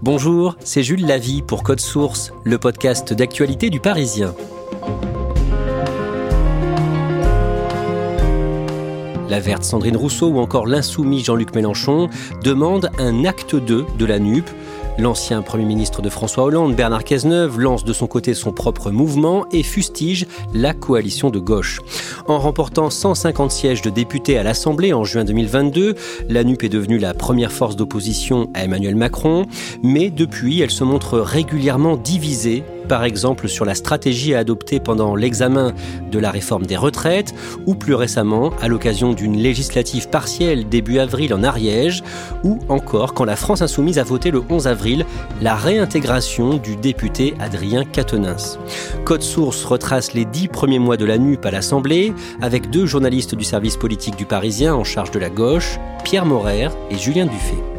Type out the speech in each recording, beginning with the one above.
Bonjour, c'est Jules Lavie pour Code Source, le podcast d'actualité du Parisien. La verte Sandrine Rousseau ou encore l'insoumis Jean-Luc Mélenchon demandent un acte 2 de la NUP L'ancien Premier ministre de François Hollande, Bernard Cazeneuve, lance de son côté son propre mouvement et fustige la coalition de gauche. En remportant 150 sièges de députés à l'Assemblée en juin 2022, la NUP est devenue la première force d'opposition à Emmanuel Macron, mais depuis, elle se montre régulièrement divisée par exemple sur la stratégie à adopter pendant l'examen de la réforme des retraites ou plus récemment à l'occasion d'une législative partielle début avril en Ariège ou encore quand la France insoumise a voté le 11 avril la réintégration du député Adrien Quatennens. Code Source retrace les dix premiers mois de la NUP à l'Assemblée avec deux journalistes du service politique du Parisien en charge de la gauche, Pierre Morer et Julien Dufay.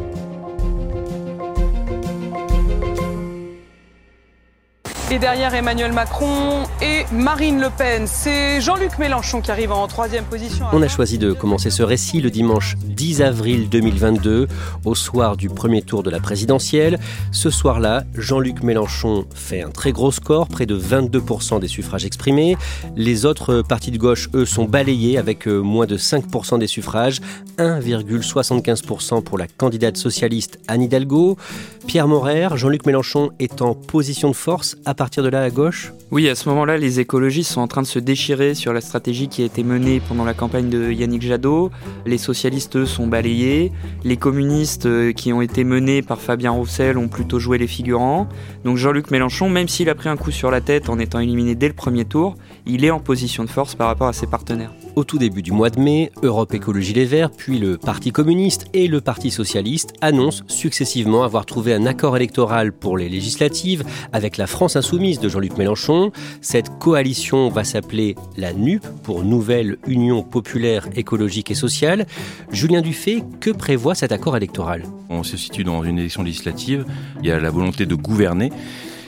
Derrière Emmanuel Macron et Marine Le Pen, c'est Jean-Luc Mélenchon qui arrive en troisième position. On a choisi de commencer ce récit le dimanche 10 avril 2022, au soir du premier tour de la présidentielle. Ce soir-là, Jean-Luc Mélenchon fait un très gros score, près de 22% des suffrages exprimés. Les autres partis de gauche, eux, sont balayés avec euh, moins de 5% des suffrages, 1,75% pour la candidate socialiste Anne Hidalgo. Pierre Morer, Jean-Luc Mélenchon est en position de force à partir de là à gauche? Oui, à ce moment-là, les écologistes sont en train de se déchirer sur la stratégie qui a été menée pendant la campagne de Yannick Jadot. Les socialistes, eux, sont balayés. Les communistes euh, qui ont été menés par Fabien Roussel ont plutôt joué les figurants. Donc Jean-Luc Mélenchon, même s'il a pris un coup sur la tête en étant éliminé dès le premier tour, il est en position de force par rapport à ses partenaires. Au tout début du mois de mai, Europe Écologie Les Verts, puis le Parti communiste et le Parti socialiste annoncent successivement avoir trouvé un accord électoral pour les législatives avec la France insoumise de Jean-Luc Mélenchon. Cette coalition va s'appeler la NUP pour Nouvelle Union Populaire Écologique et Sociale. Julien Dufay, que prévoit cet accord électoral? On se situe dans une élection législative, il y a la volonté de gouverner.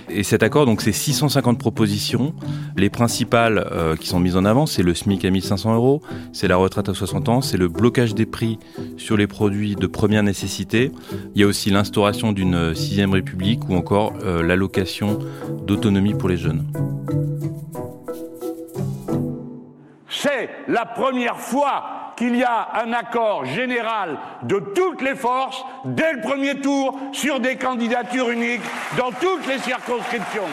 Et cet accord, donc, c'est 650 propositions. Les principales euh, qui sont mises en avant, c'est le SMIC à 1500 euros, c'est la retraite à 60 ans, c'est le blocage des prix sur les produits de première nécessité. Il y a aussi l'instauration d'une sixième république ou encore euh, l'allocation d'autonomie pour les jeunes. C'est la première fois qu'il y a un accord général de toutes les forces dès le premier tour sur des candidatures uniques dans toutes les circonscriptions.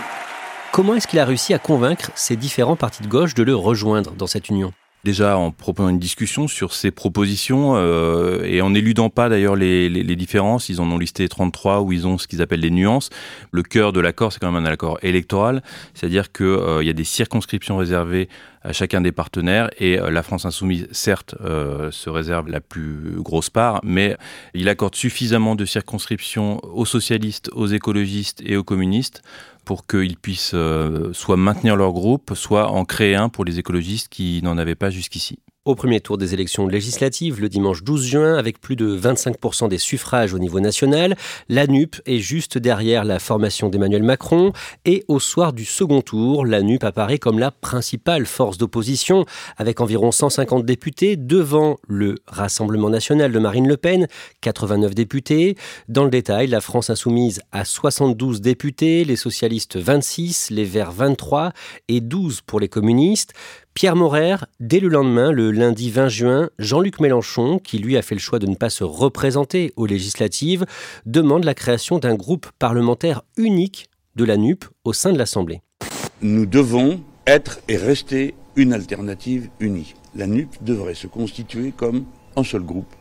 Comment est-ce qu'il a réussi à convaincre ces différents partis de gauche de le rejoindre dans cette union? Déjà en proposant une discussion sur ces propositions euh, et en éludant pas d'ailleurs les, les, les, différences. Ils en ont listé 33 où ils ont ce qu'ils appellent les nuances. Le cœur de l'accord, c'est quand même un accord électoral, c'est-à-dire qu'il euh, y a des circonscriptions réservées à chacun des partenaires. Et euh, la France insoumise, certes, euh, se réserve la plus grosse part, mais il accorde suffisamment de circonscriptions aux socialistes, aux écologistes et aux communistes pour qu'ils puissent euh, soit maintenir leur groupe, soit en créer un pour les écologistes qui n'en avaient pas jusqu'ici au premier tour des élections législatives le dimanche 12 juin avec plus de 25% des suffrages au niveau national. La NUP est juste derrière la formation d'Emmanuel Macron et au soir du second tour, la NUP apparaît comme la principale force d'opposition avec environ 150 députés devant le Rassemblement national de Marine Le Pen, 89 députés. Dans le détail, la France insoumise a 72 députés, les socialistes 26, les Verts 23 et 12 pour les communistes. Pierre Morer, dès le lendemain, le lundi 20 juin, Jean-Luc Mélenchon, qui lui a fait le choix de ne pas se représenter aux législatives, demande la création d'un groupe parlementaire unique de la NUP au sein de l'Assemblée. Nous devons être et rester une alternative unie. La NUP devrait se constituer comme un seul groupe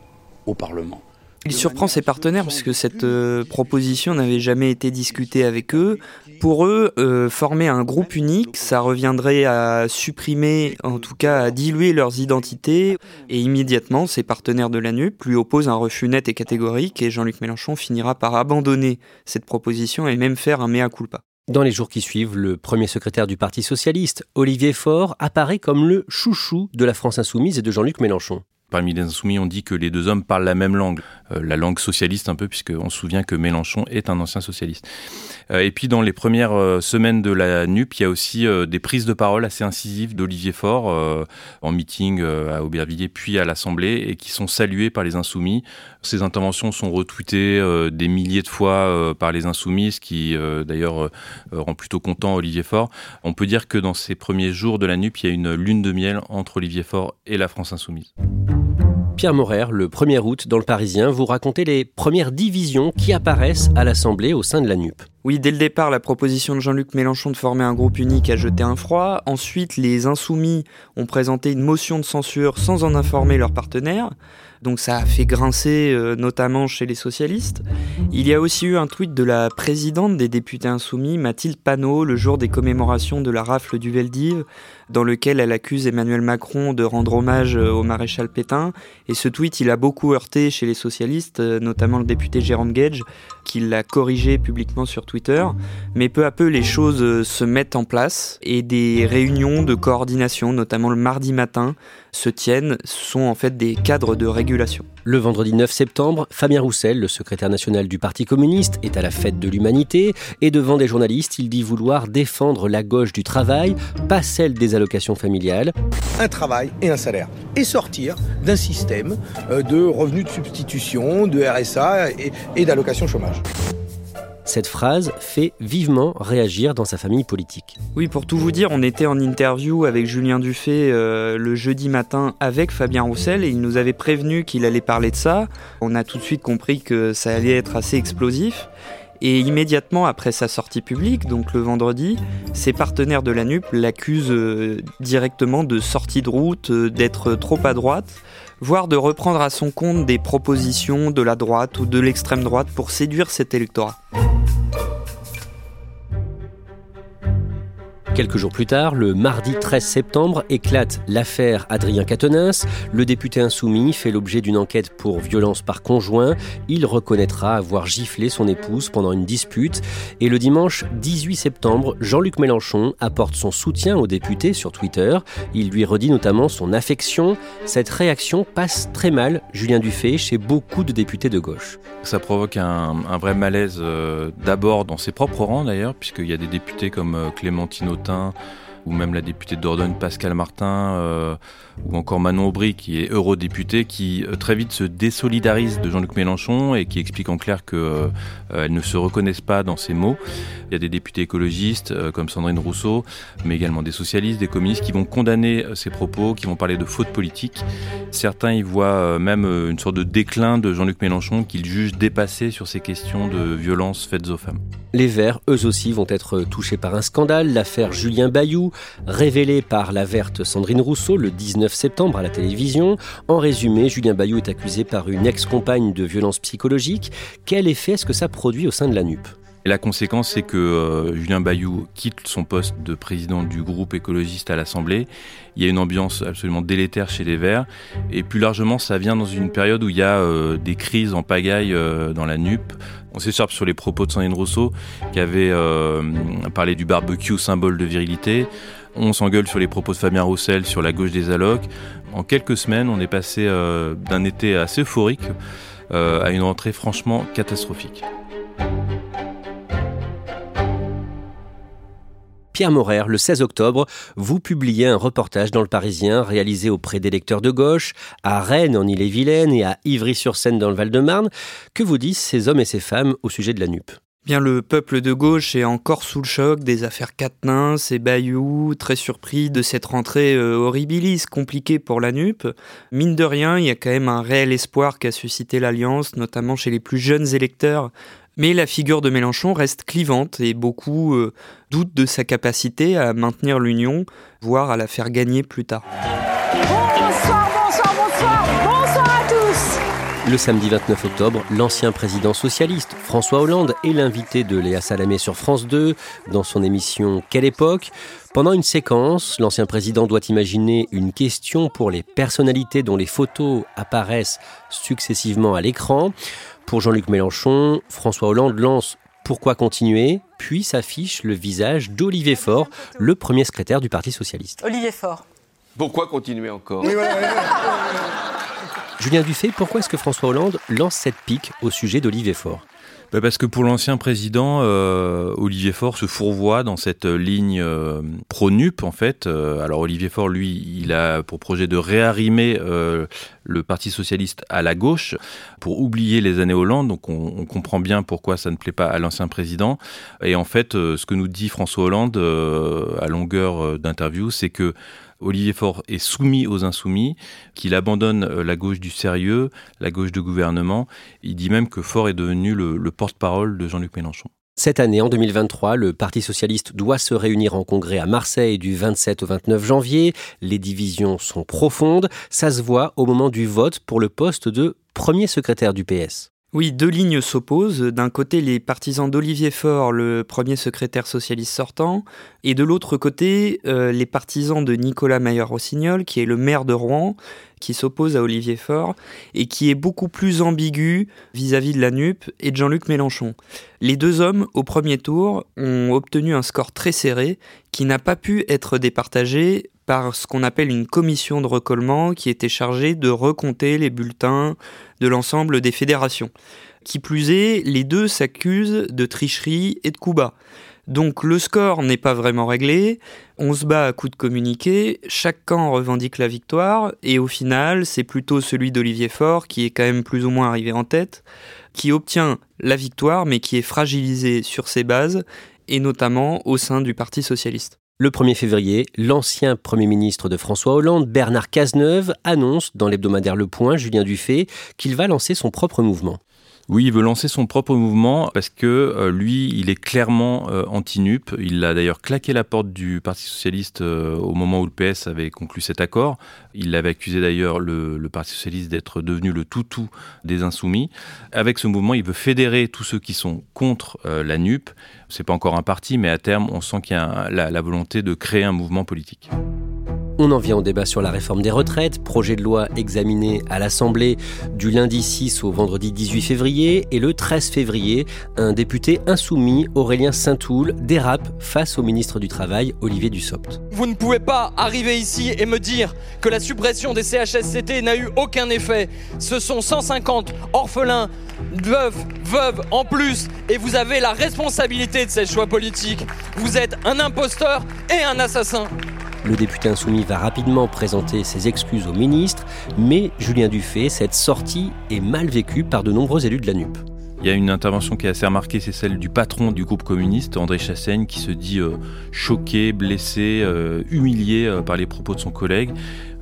au Parlement. Il surprend ses partenaires puisque cette euh, proposition n'avait jamais été discutée avec eux. Pour eux, euh, former un groupe unique, ça reviendrait à supprimer, en tout cas à diluer leurs identités. Et immédiatement, ses partenaires de la NUP lui opposent un refus net et catégorique et Jean-Luc Mélenchon finira par abandonner cette proposition et même faire un mea culpa. Dans les jours qui suivent, le premier secrétaire du Parti socialiste, Olivier Faure, apparaît comme le chouchou de la France insoumise et de Jean-Luc Mélenchon parmi les insoumis, on dit que les deux hommes parlent la même langue, euh, la langue socialiste un peu, puisqu'on se souvient que Mélenchon est un ancien socialiste. Euh, et puis dans les premières euh, semaines de la NUP, il y a aussi des prises de parole assez incisives d'Olivier Faure en meeting à Aubervilliers puis à l'Assemblée et qui sont saluées par les insoumis. Ces interventions sont retweetées des milliers de fois par les insoumis, ce qui d'ailleurs rend plutôt content Olivier Faure. On peut dire que dans ces premiers jours de la NUP, il y a une lune de miel entre Olivier Faure et la France insoumise. Pierre Morer, le 1er août, dans le Parisien, vous racontez les premières divisions qui apparaissent à l'Assemblée au sein de la NUP. Oui, dès le départ, la proposition de Jean-Luc Mélenchon de former un groupe unique a jeté un froid. Ensuite, les insoumis ont présenté une motion de censure sans en informer leurs partenaires. Donc ça a fait grincer euh, notamment chez les socialistes. Il y a aussi eu un tweet de la présidente des députés insoumis, Mathilde Panot, le jour des commémorations de la rafle du Veldiv, dans lequel elle accuse Emmanuel Macron de rendre hommage euh, au maréchal Pétain. Et ce tweet, il a beaucoup heurté chez les socialistes, euh, notamment le député Jérôme Gage, qui l'a corrigé publiquement sur Twitter. Mais peu à peu, les choses se mettent en place et des réunions de coordination, notamment le mardi matin, se tiennent. Ce sont en fait des cadres de régulation le vendredi 9 septembre, Fabien Roussel, le secrétaire national du Parti communiste, est à la fête de l'humanité et devant des journalistes, il dit vouloir défendre la gauche du travail, pas celle des allocations familiales. Un travail et un salaire. Et sortir d'un système euh, de revenus de substitution, de RSA et, d'allocations chômage. Cette phrase fait vivement réagir dans sa famille politique. Oui, pour tout vous dire, on était en interview avec Julien Dufay euh, le jeudi matin avec Fabien Roussel et il nous avait prévenu qu'il allait parler de ça. On a tout de suite compris que ça allait être assez explosif. Et immédiatement après sa sortie publique, donc le vendredi, ses partenaires de la NUP l'accusent euh, directement de sortie de route, euh, d'être trop à droite, voire de reprendre à son compte des propositions de la droite ou de l'extrême droite pour séduire cet électorat. Quelques jours plus tard, le mardi 13 septembre, éclate l'affaire Adrien Quatennens. Le député insoumis fait l'objet d'une enquête pour violence par conjoint. Il reconnaîtra avoir giflé son épouse pendant une dispute. Et le dimanche 18 septembre, Jean-Luc Mélenchon apporte son soutien au député sur Twitter. Il lui redit notamment son affection. Cette réaction passe très mal, Julien Dufay, chez beaucoup de députés de gauche. Ça provoque un, vrai malaise euh, d'abord dans ses propres rangs d'ailleurs, puisqu'il y a des députés comme euh, Clémentine ou même la députée Dordogne Pascal Martin, euh, ou encore Manon Aubry, qui est eurodéputée, qui euh, très vite se désolidarise de Jean-Luc Mélenchon et qui explique en clair qu'elle euh, ne se reconnaissent pas dans ses mots. Il y a des députés écologistes comme Sandrine Rousseau, mais également des socialistes, des communistes qui vont condamner ces propos, qui vont parler de faute politique. Certains y voient même une sorte de déclin de Jean-Luc Mélenchon qu'ils jugent dépassé sur ces questions de violence faites aux femmes. Les Verts, eux aussi, vont être touchés par un scandale, l'affaire Julien Bayou, révélée par la verte Sandrine Rousseau le 19 septembre à la télévision. En résumé, Julien Bayou est accusé par une ex-compagne de violence psychologique. Quel effet est-ce que ça produit au sein de la NUP la conséquence, c'est que euh, Julien Bayou quitte son poste de président du groupe écologiste à l'Assemblée. Il y a une ambiance absolument délétère chez les Verts. Et plus largement, ça vient dans une période où il y a euh, des crises en pagaille euh, dans la NUP. On s'écharpe sur les propos de Sandrine Rousseau, qui avait parlé du barbecue, symbole de virilité. On s'engueule sur les propos de Fabien Roussel sur la gauche des allocs. En quelques semaines, on est passé d'un été assez euphorique à une rentrée franchement catastrophique. Pierre Morer, le 16 octobre, vous publiez un reportage dans le Parisien réalisé auprès d'électeurs de gauche, à Rennes en Ille-et-Vilaine et à Ivry-sur-Seine dans le Val-de-Marne. Que vous disent ces hommes et ces femmes au sujet de la NUP Bien, le peuple de gauche est encore sous le choc des affaires Quatennens et Bayou, très surpris de cette rentrée euh, compliquée pour la NUP. Mine de rien, il y a quand même un réel espoir qu'a suscité l'Alliance, notamment chez les plus jeunes électeurs. Mais la figure de Mélenchon reste clivante et beaucoup euh, doutent de sa capacité à maintenir l'union, voire à la faire gagner plus tard. Le samedi 29 octobre, l'ancien président socialiste François Hollande est l'invité de Léa Salamé sur France 2 dans son émission Quelle époque? Pendant une séquence, l'ancien président doit imaginer une question pour les personnalités dont les photos apparaissent successivement à l'écran. Pour Jean-Luc Mélenchon, François Hollande lance pourquoi continuer Puis s'affiche le visage d'Olivier Faure, le premier secrétaire du Parti socialiste. Olivier Faure. Pourquoi continuer encore? Julien Dufay, pourquoi est-ce que François Hollande lance cette pique au sujet d'Olivier Faure? Bah, parce que pour l'ancien président, euh, Olivier Faure se fourvoie dans cette ligne euh, pro-NUP, en fait. Euh, alors Olivier Faure, lui, il a pour projet de réarrimer le Parti socialiste à la gauche pour oublier les années Hollande. Donc on, on comprend bien pourquoi ça ne plaît pas à l'ancien président. Et en fait, ce que nous dit François Hollande à longueur d'interview, c'est que Olivier Faure est soumis aux insoumis, qu'il abandonne euh, la gauche du sérieux, la gauche de gouvernement. Il dit même que Faure est devenu le, porte-parole de Jean-Luc Mélenchon. Cette année, en 2023, le Parti socialiste doit se réunir en congrès à Marseille du 27 au 29 janvier. Les divisions sont profondes. Ça se voit au moment du vote pour le poste de premier secrétaire du PS. Oui, deux lignes s'opposent. D'un côté, les partisans d'Olivier Faure, le premier secrétaire socialiste sortant, et de l'autre côté, euh, les partisans de Nicolas Mayer-Rossignol, qui est le maire de Rouen, qui s'oppose à Olivier Faure, et qui est beaucoup plus ambigu vis-à-vis de la NUP et de Jean-Luc Mélenchon. Les deux hommes, au premier tour, ont obtenu un score très serré, qui n'a pas pu être départagé par ce qu'on appelle une commission de recollement qui était chargée de recompter les bulletins de l'ensemble des fédérations. Qui plus est, les deux s'accusent de tricherie et de coup bas. Donc le score n'est pas vraiment réglé, on se bat à coups de communiqué, chaque camp revendique la victoire, et au final, c'est plutôt celui d'Olivier Faure, qui est quand même plus ou moins arrivé en tête, qui obtient la victoire, mais qui est fragilisé sur ses bases, et notamment au sein du Parti socialiste. Le 1er février, l'ancien Premier ministre de François Hollande, Bernard Cazeneuve, annonce dans l'hebdomadaire Le Point, Julien Dufay, qu'il va lancer son propre mouvement. Oui, il veut lancer son propre mouvement parce que euh, lui, il est clairement euh, anti-NUP. Il a d'ailleurs claqué la porte du Parti socialiste euh, au moment où le PS avait conclu cet accord. Il avait accusé d'ailleurs le, Parti socialiste d'être devenu le toutou des insoumis. Avec ce mouvement, il veut fédérer tous ceux qui sont contre la NUP. C'est pas encore un parti, mais à terme, on sent qu'il y a la volonté de créer un mouvement politique. On en vient au débat sur la réforme des retraites, projet de loi examiné à l'Assemblée du lundi 6 au vendredi 18 février et le 13 février, un député insoumis, Aurélien Saint-Toul, dérape face au ministre du Travail, Olivier Dussopt. Vous ne pouvez pas arriver ici et me dire que la suppression des CHSCT n'a eu aucun effet. Ce sont 150 orphelins veuves, veuves en plus, et vous avez la responsabilité de ces choix politiques. Vous êtes un imposteur et un assassin. Le député insoumis va rapidement présenter ses excuses au ministre, mais Julien Dufay, cette sortie est mal vécue par de nombreux élus de la NUP. Il y a une intervention qui est assez remarquée, c'est celle du patron du groupe communiste, André Chassaigne, qui se dit euh, choqué, blessé, euh, humilié euh, par les propos de son collègue.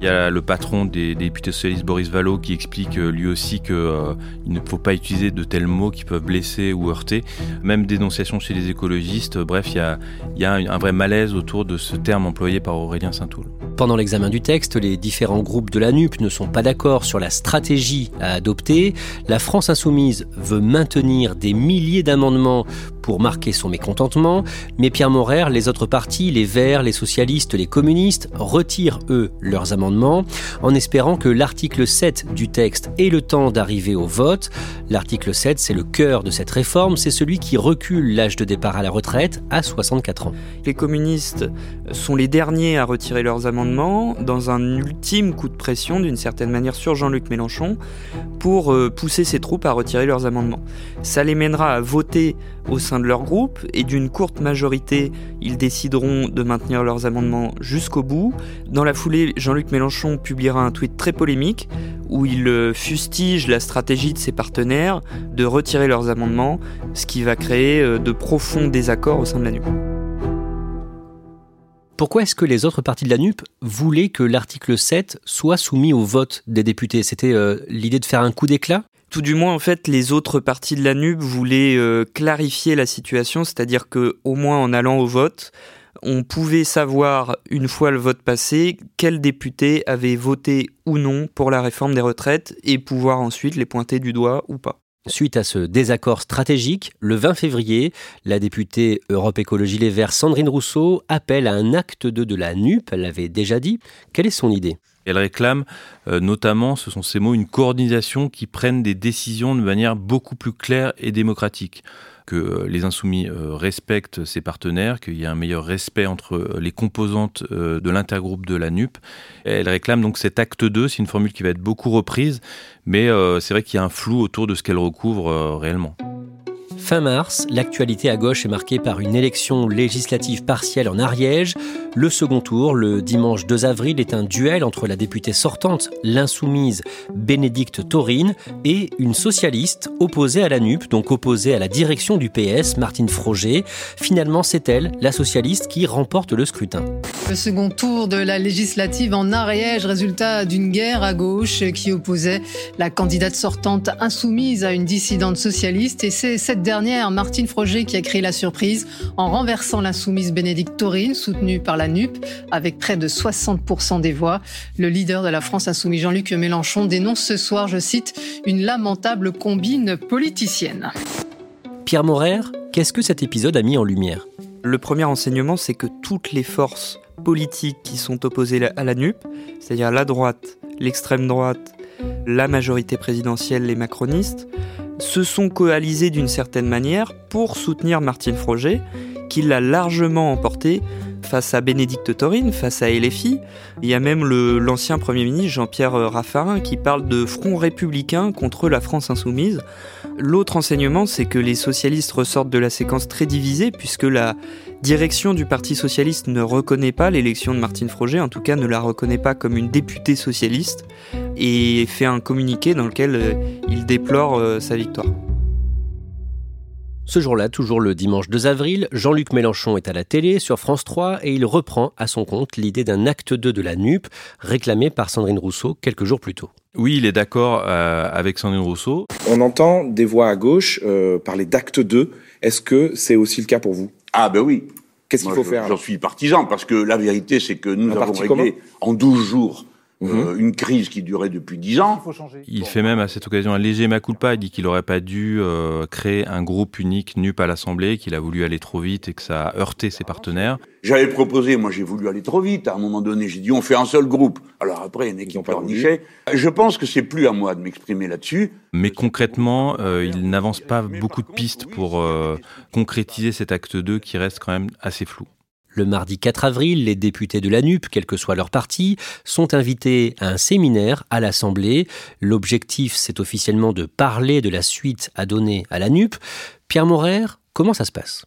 Il y a le patron des, députés socialistes, Boris Vallot, qui explique euh, lui aussi qu'il euh, ne faut pas utiliser de tels mots qui peuvent blesser ou heurter. Même dénonciation chez les écologistes. Bref, il y a, il y a un vrai malaise autour de ce terme employé par Aurélien Saint-Toul. Pendant l'examen du texte, les différents groupes de la NUP ne sont pas d'accord sur la stratégie à adopter. La France insoumise veut maintenir des milliers d'amendements pour marquer son mécontentement, mais Pierre Morer, les autres partis, les Verts, les socialistes, les communistes, retirent eux leurs amendements en espérant que l'article 7 du texte ait le temps d'arriver au vote. L'article 7, c'est le cœur de cette réforme, c'est celui qui recule l'âge de départ à la retraite à 64 ans. Les communistes sont les derniers à retirer leurs amendements dans un ultime coup de pression d'une certaine manière sur Jean-Luc Mélenchon pour euh, pousser ses troupes à retirer leurs amendements. Ça les mènera à voter au sein de leur groupe et d'une courte majorité, ils décideront de maintenir leurs amendements jusqu'au bout. Dans la foulée, Jean-Luc Mélenchon publiera un tweet très polémique où il euh, fustige la stratégie de ses partenaires de retirer leurs amendements, ce qui va créer euh, de profonds désaccords au sein de la NUP. Pourquoi est-ce que les autres partis de la NUP voulaient que l'article 7 soit soumis au vote des députés? C'était euh, l'idée de faire un coup d'éclat? Tout du moins, en fait, les autres partis de la NUP voulaient euh, clarifier la situation, c'est-à-dire que, au moins en allant au vote, on pouvait savoir, une fois le vote passé, quels députés avaient voté ou non pour la réforme des retraites et pouvoir ensuite les pointer du doigt ou pas. Suite à ce désaccord stratégique, le 20 février, la députée Europe Écologie Les Verts Sandrine Rousseau appelle à un acte 2 de la NUP, elle l'avait déjà dit. Quelle est son idée? Elle réclame euh, notamment, ce sont ces mots, une coordination qui prenne des décisions de manière beaucoup plus claire et démocratique que euh, les insoumis euh, respectent ses partenaires, qu'il y ait un meilleur respect entre les composantes de l'intergroupe de la NUP. Elle réclame donc cet acte 2, c'est une formule qui va être beaucoup reprise, mais c'est vrai qu'il y a un flou autour de ce qu'elle recouvre réellement. Fin mars, l'actualité à gauche est marquée par une élection législative partielle en Ariège. Le second tour, le dimanche 2 avril, est un duel entre la députée sortante, l'insoumise Bénédicte Taurine, et une socialiste opposée à la NUP, donc opposée à la direction du PS, Martine Froger. Finalement, c'est elle, la socialiste, qui remporte le scrutin. Le second tour de la législative en Ariège, résultat d'une guerre à gauche qui opposait la candidate sortante insoumise à une dissidente socialiste, dernière Martine Froger qui a créé la surprise en renversant l'insoumise Bénédicte Taurine, soutenue par la NUP, avec près de 60% des voix. Le leader de la France insoumise, Jean-Luc Mélenchon, dénonce ce soir, je cite, une lamentable combine politicienne. Pierre Morer, qu'est-ce que cet épisode a mis en lumière? Le premier enseignement, c'est que toutes les forces politiques qui sont opposées à la NUP, c'est-à-dire la droite, l'extrême droite, la majorité présidentielle, les macronistes, se sont coalisés d'une certaine manière pour soutenir Martine Froger, qui l'a largement emporté face à Bénédicte Taurine, face à LFI. Il y a même l'ancien Premier ministre Jean-Pierre Raffarin qui parle de front républicain contre la France insoumise. L'autre enseignement, c'est que les socialistes ressortent de la séquence très divisée, puisque la direction du Parti socialiste ne reconnaît pas l'élection de Martine Froger, en tout cas ne la reconnaît pas comme une députée socialiste, et fait un communiqué dans lequel euh, il déplore euh, sa victoire. Ce jour-là, toujours le dimanche 2 avril, Jean-Luc Mélenchon est à la télé sur France 3 et il reprend à son compte l'idée d'un acte 2 de la NUP réclamé par Sandrine Rousseau quelques jours plus tôt. Oui, il est d'accord euh, avec Sandrine Rousseau. On entend des voix à gauche euh, parler d'acte 2. Est-ce que c'est aussi le cas pour vous? Ah ben oui. Qu'est-ce qu'il faut faire J'en suis partisan parce que la vérité c'est que nous avons réglé en 12 jours euh, mhm. une crise qui durait depuis dix ans. Il fait même à cette occasion un léger maculpa. Il dit qu'il n'aurait pas dû euh, créer un groupe unique NUP à l'Assemblée, qu'il a voulu aller trop vite et que ça a heurté ses partenaires. J'avais proposé, moi j'ai voulu aller trop vite. À un moment donné, j'ai dit on fait un seul groupe. Alors après, il y en a qui ont pleurniché. Je pense que c'est plus à moi de m'exprimer là-dessus. Mais concrètement, euh, il n'avance pas beaucoup de pistes pour concrétiser cet acte 2 qui reste quand même assez flou. Le mardi 4 avril, les députés de la NUP, quel que soit leur parti, sont invités à un séminaire à l'Assemblée. L'objectif, c'est officiellement de parler de la suite à donner à la NUP. Pierre Morer, comment ça se passe?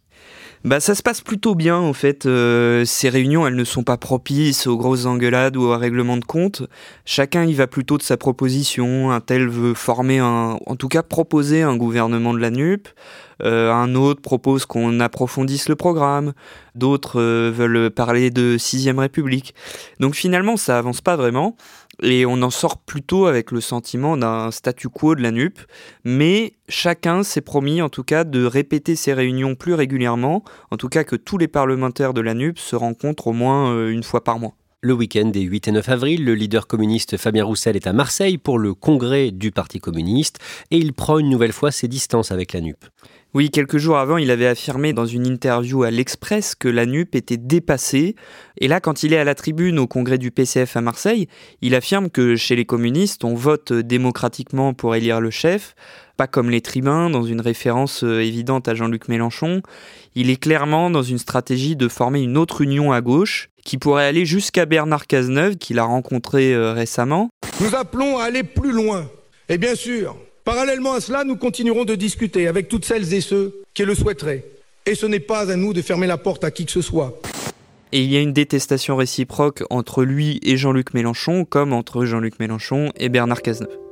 Bah ça se passe plutôt bien en fait. Euh, ces réunions, elles ne sont pas propices aux grosses engueulades ou aux règlements de compte. Chacun y va plutôt de sa proposition. Un tel veut former un, en tout cas proposer un gouvernement de la NUP. Euh, un autre propose qu'on approfondisse le programme, d'autres euh, veulent parler de sixième République. Donc finalement, ça avance pas vraiment, et on en sort plutôt avec le sentiment d'un statu quo de la NUP, mais chacun s'est promis en tout cas de répéter ces réunions plus régulièrement, en tout cas que tous les parlementaires de la NUP se rencontrent au moins euh, une fois par mois. Le week-end des 8 et 9 avril, le leader communiste Fabien Roussel est à Marseille pour le congrès du Parti communiste et il prend une nouvelle fois ses distances avec la NUP. Oui, quelques jours avant, il avait affirmé dans une interview à l'Express que la NUP était dépassée. Et là, quand il est à la tribune au congrès du PCF à Marseille, il affirme que chez les communistes, on vote démocratiquement pour élire le chef, pas comme les tribuns, dans une référence euh, évidente à Jean-Luc Mélenchon. Il est clairement dans une stratégie de former une autre union à gauche, qui pourrait aller jusqu'à Bernard Cazeneuve, qu'il a rencontré euh, récemment. Nous appelons à aller plus loin. Et bien sûr, Parallèlement à cela, nous continuerons de discuter avec toutes celles et ceux qui le souhaiteraient Et ce n'est pas à nous de fermer la porte à qui que ce soit. Et il y a une détestation réciproque entre lui et Jean-Luc Mélenchon, comme entre Jean-Luc Mélenchon et Bernard Cazeneuve.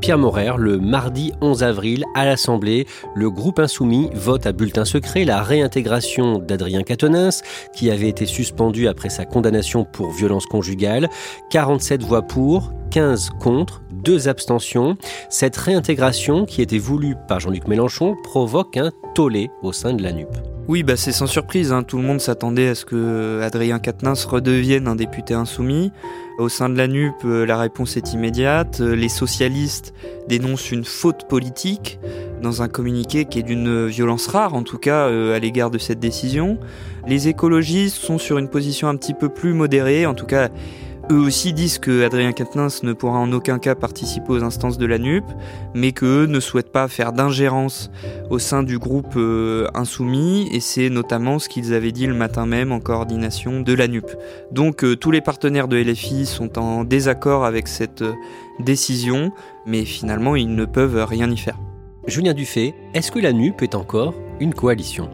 Pierre Morer, le mardi 11 avril, à l'Assemblée, le groupe insoumis vote à bulletin secret la réintégration d'Adrien Quatennens, qui avait été suspendu après sa condamnation pour violence conjugale. 47 voix pour, 15 contre, 2 abstentions. Cette réintégration, qui était voulue par Jean-Luc Mélenchon, provoque un tollé au sein de la NUP. Oui, bah c'est sans surprise. Hein. Tout le monde s'attendait à ce que Adrien redevienne un député insoumis. Au sein de la NUP, euh, la réponse est immédiate. Euh, les socialistes dénoncent une faute politique dans un communiqué qui est d'une violence rare, en tout cas euh, à l'égard de cette décision. Les écologistes sont sur une position un petit peu plus modérée, en tout cas eux aussi disent que Adrien Quatennens ne pourra en aucun cas participer aux instances de la NUP, mais qu'eux ne souhaitent pas faire d'ingérence au sein du groupe euh, insoumis, et c'est notamment ce qu'ils avaient dit le matin même en coordination de la NUP. Donc euh, tous les partenaires de LFI sont en désaccord avec cette euh, décision, mais finalement ils ne peuvent rien y faire. Julien Dufay, est-ce que la NUP est encore une coalition?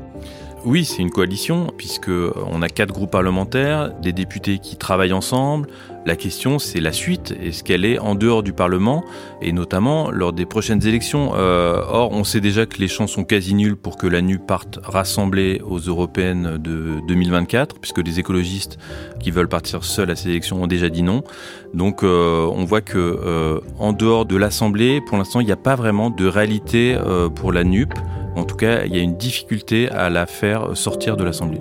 Oui, c'est une coalition, puisque on a quatre groupes parlementaires, des députés qui travaillent ensemble. La question, c'est la suite. Est-ce qu'elle est en dehors du Parlement, et notamment lors des prochaines élections euh, Or, on sait déjà que les chances sont quasi nulles pour que la NU parte rassemblée aux européennes de 2024, puisque les écologistes qui veulent partir seuls à ces élections ont déjà dit non. Donc, euh, on voit que euh, en dehors de l'Assemblée, pour l'instant, il n'y a pas vraiment de réalité pour la NUP. En tout cas, il y a une difficulté à la faire sortir de l'Assemblée.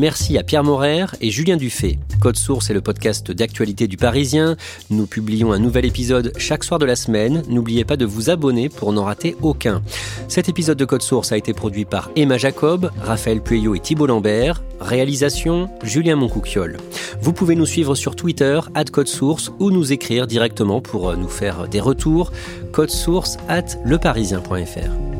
Merci à Pierre Morer et Julien Dufay. Code Source est le podcast d'actualité du Parisien. Nous publions un nouvel épisode chaque soir de la semaine. N'oubliez pas de vous abonner pour n'en rater aucun. Cet épisode de Code Source a été produit par Emma Jacob, Raphaël Pueyo et Thibault Lambert. Réalisation Julien Moncouquiole. Vous pouvez nous suivre sur Twitter, Code Source, ou nous écrire directement pour nous faire des retours. Code Source at leparisien.fr.